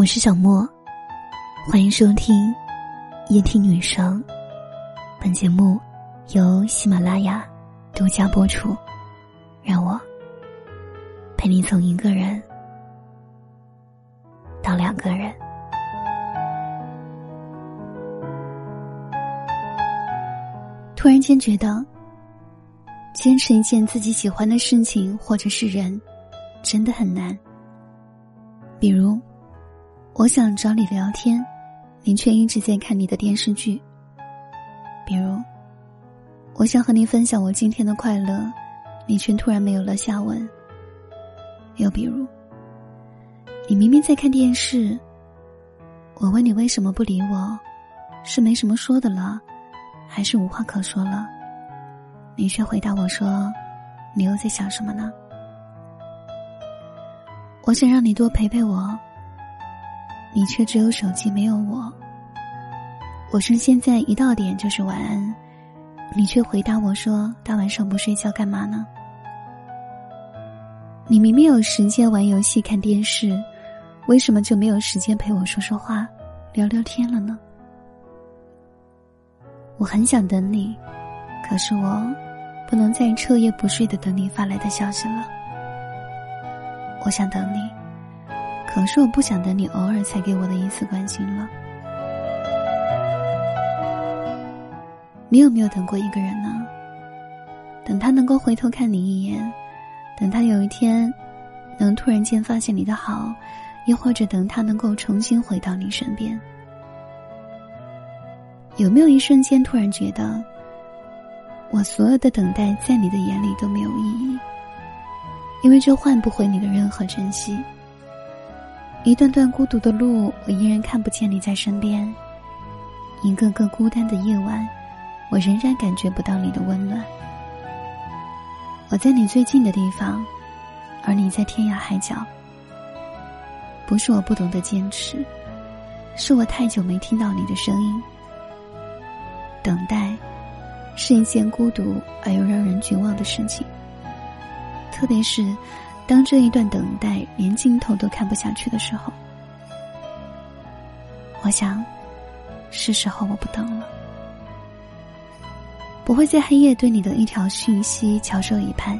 我是小莫，欢迎收听夜听女生。本节目由喜马拉雅独家播出。让我陪你从一个人到两个人。突然间觉得，坚持一件自己喜欢的事情或者是人，真的很难。比如。我想找你聊天，你却一直在看你的电视剧。比如，我想和你分享我今天的快乐，你却突然没有了下文。又比如，你明明在看电视，我问你为什么不理我，是没什么说的了，还是无话可说了？你却回答我说，你又在想什么呢？我想让你多陪陪我。你却只有手机没有我。我说现在一到点就是晚安，你却回答我说大晚上不睡觉干嘛呢？你明明有时间玩游戏看电视，为什么就没有时间陪我说说话、聊聊天了呢？我很想等你，可是我不能再彻夜不睡的等你发来的消息了。我想等你。可是我不想等你偶尔才给我的一次关心了。你有没有等过一个人呢？等他能够回头看你一眼，等他有一天能突然间发现你的好，又或者等他能够重新回到你身边。有没有一瞬间突然觉得，我所有的等待在你的眼里都没有意义，因为这换不回你的任何珍惜。一段段孤独的路，我依然看不见你在身边；一个个孤单的夜晚，我仍然感觉不到你的温暖。我在你最近的地方，而你在天涯海角。不是我不懂得坚持，是我太久没听到你的声音。等待，是一件孤独而又让人绝望的事情，特别是。当这一段等待连镜头都看不下去的时候，我想，是时候我不等了。不会在黑夜对你的一条讯息翘首以盼，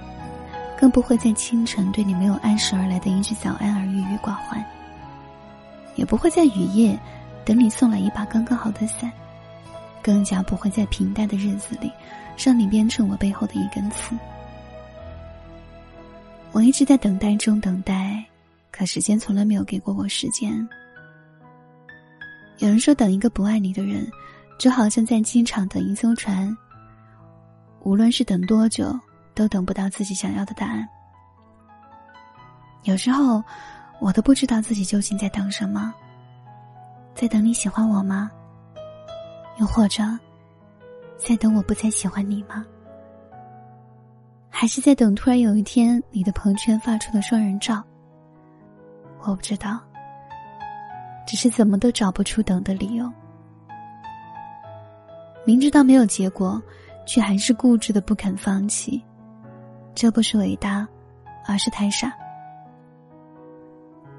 更不会在清晨对你没有按时而来的一句早安而郁郁寡欢，也不会在雨夜等你送来一把刚刚好的伞，更加不会在平淡的日子里让你变成我背后的一根刺。我一直在等待中等待，可时间从来没有给过我时间。有人说，等一个不爱你的人，就好像在机场等一艘船。无论是等多久，都等不到自己想要的答案。有时候，我都不知道自己究竟在等什么。在等你喜欢我吗？又或者，在等我不再喜欢你吗？还是在等突然有一天你的朋友圈发出的双人照。我不知道，只是怎么都找不出等的理由。明知道没有结果，却还是固执的不肯放弃，这不是伟大，而是太傻。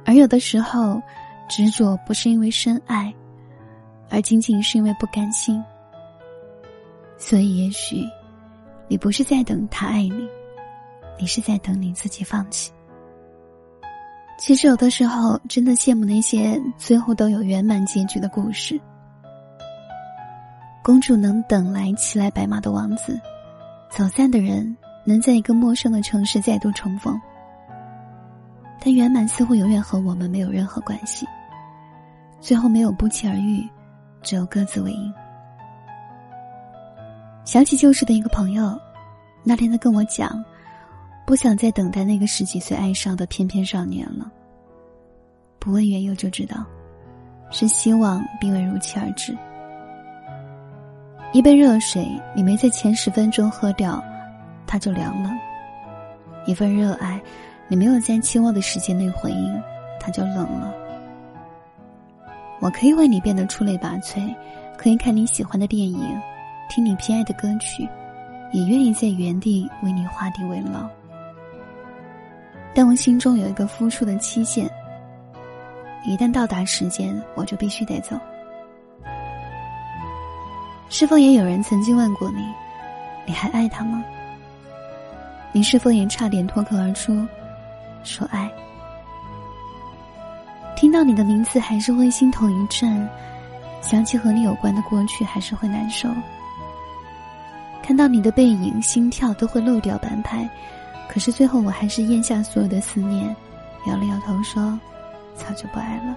而有的时候，执着不是因为深爱，而仅仅是因为不甘心。所以也许。你不是在等他爱你，你是在等你自己放弃。其实有的时候，真的羡慕那些最后都有圆满结局的故事。公主能等来骑来白马的王子，走散的人能在一个陌生的城市再度重逢。但圆满似乎永远和我们没有任何关系。最后没有不期而遇，只有各自为营。想起旧时的一个朋友，那天他跟我讲，不想再等待那个十几岁爱上的翩翩少年了。不问缘由就知道，是希望并未如期而至。一杯热水，你没在前十分钟喝掉，它就凉了；一份热爱，你没有在期望的时间内回应，它就冷了。我可以为你变得出类拔萃，可以看你喜欢的电影。听你偏爱的歌曲，也愿意在原地为你画地为牢。但我心中有一个付出的期限，一旦到达时间，我就必须得走。是否也有人曾经问过你，你还爱他吗？你是否也差点脱口而出，说爱？听到你的名字，还是会心头一震；想起和你有关的过去，还是会难受。看到你的背影，心跳都会漏掉半拍。可是最后，我还是咽下所有的思念，摇了摇头说：“早就不爱了。”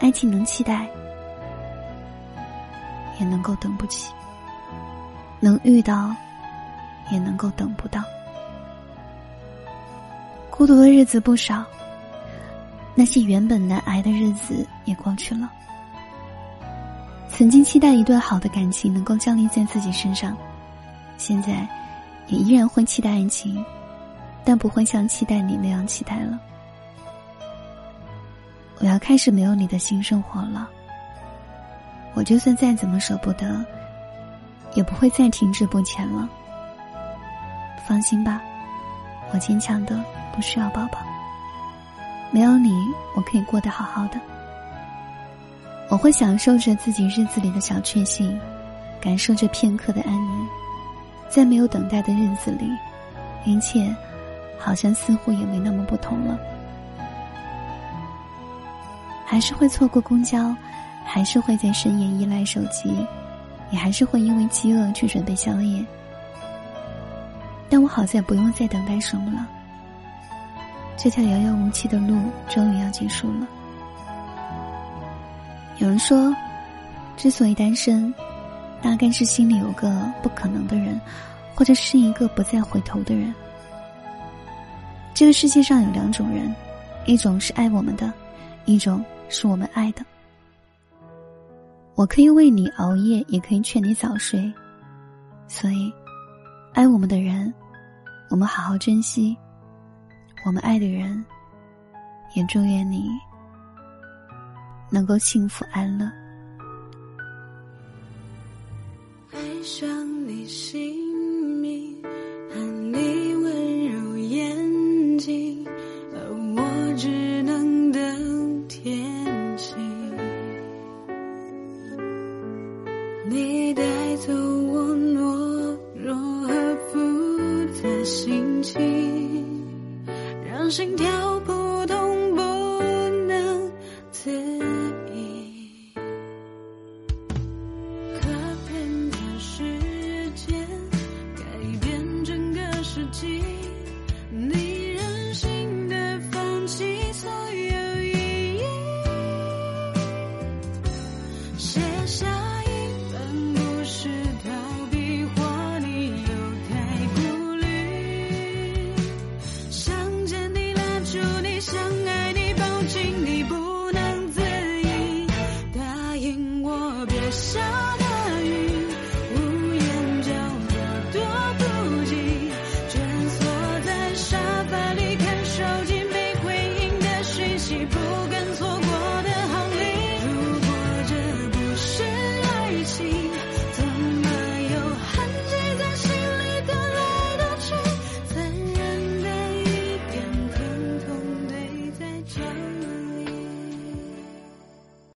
爱情能期待，也能够等不起；能遇到，也能够等不到。孤独的日子不少，那些原本难挨的日子也过去了。曾经期待一段好的感情能够降临在自己身上，现在。也依然会期待爱情，但不会像期待你那样期待了。我要开始没有你的新生活了。我就算再怎么舍不得，也不会再停滞不前了。放心吧，我坚强的不需要抱抱。没有你，我可以过得好好的。我会享受着自己日子里的小确幸，感受着片刻的安宁。在没有等待的日子里，一切好像似乎也没那么不同了。还是会错过公交，还是会在深夜依赖手机，也还是会因为饥饿去准备宵夜。但我好在不用再等待什么了。这条遥遥无期的路终于要结束了。有人说，之所以单身。大概是心里有个不可能的人，或者是一个不再回头的人。这个世界上有两种人，一种是爱我们的，一种是我们爱的。我可以为你熬夜，也可以劝你早睡。所以，爱我们的人，我们好好珍惜；我们爱的人，也祝愿你能够幸福安乐。爱上你姓名和你温柔眼睛，而我只能等天晴。你带走我懦弱和复杂心情，让心跳不